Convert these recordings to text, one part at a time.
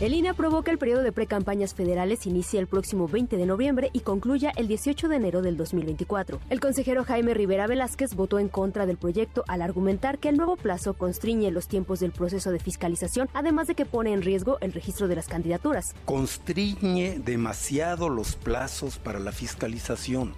El INE aprobó que el periodo de precampañas federales inicie el próximo 20 de noviembre y concluya el 18 de enero del 2024. El consejero Jaime Rivera Velázquez votó en contra del proyecto al argumentar que el nuevo plazo constriñe los tiempos del proceso de fiscalización, además de que pone en riesgo el registro de las candidaturas. Constriñe demasiado los plazos para la fiscalización,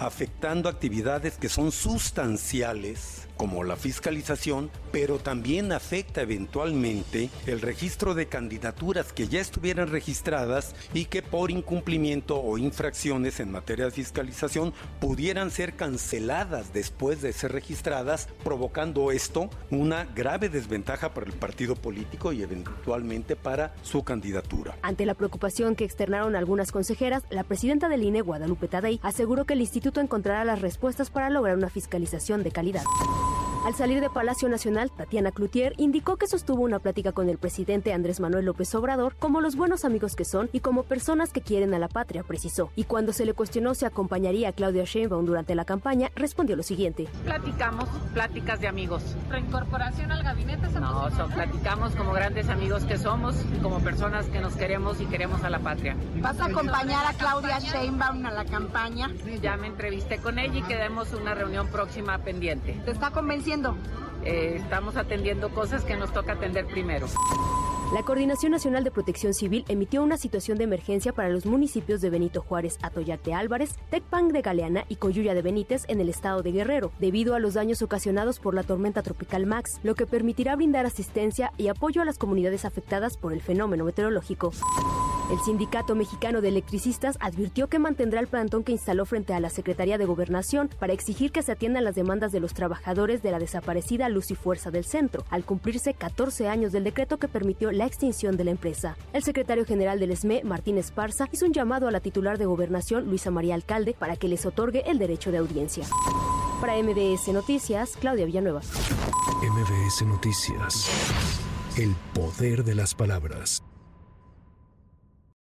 afectando actividades que son sustanciales como la fiscalización, pero también afecta eventualmente el registro de candidaturas que ya estuvieran registradas y que por incumplimiento o infracciones en materia de fiscalización pudieran ser canceladas después de ser registradas, provocando esto una grave desventaja para el partido político y eventualmente para su candidatura. Ante la preocupación que externaron algunas consejeras, la presidenta del INE, Guadalupe Tadei, aseguró que el instituto encontrará las respuestas para lograr una fiscalización de calidad. Al salir de Palacio Nacional, Tatiana Cloutier indicó que sostuvo una plática con el presidente Andrés Manuel López Obrador como los buenos amigos que son y como personas que quieren a la patria, precisó. Y cuando se le cuestionó si acompañaría a Claudia Sheinbaum durante la campaña, respondió lo siguiente. Platicamos, pláticas de amigos. ¿Reincorporación al gabinete? ¿se no, so, platicamos como grandes amigos que somos, como personas que nos queremos y queremos a la patria. ¿Vas a acompañar a Claudia Sheinbaum a la campaña? Ya me entrevisté con ella y quedamos una reunión próxima pendiente. ¿Te está convenciendo? Eh, estamos atendiendo cosas que nos toca atender primero. La Coordinación Nacional de Protección Civil emitió una situación de emergencia para los municipios de Benito Juárez, Atoyac de Álvarez, Tecpan de Galeana y Coyuya de Benítez en el estado de Guerrero, debido a los daños ocasionados por la tormenta tropical Max, lo que permitirá brindar asistencia y apoyo a las comunidades afectadas por el fenómeno meteorológico. El Sindicato Mexicano de Electricistas advirtió que mantendrá el plantón que instaló frente a la Secretaría de Gobernación para exigir que se atiendan las demandas de los trabajadores de la desaparecida Luz y Fuerza del Centro, al cumplirse 14 años del decreto que permitió la extinción de la empresa. El secretario general del SME, Martín Esparza, hizo un llamado a la titular de Gobernación, Luisa María Alcalde, para que les otorgue el derecho de audiencia. Para MBS Noticias, Claudia Villanueva. MBS Noticias. El poder de las palabras.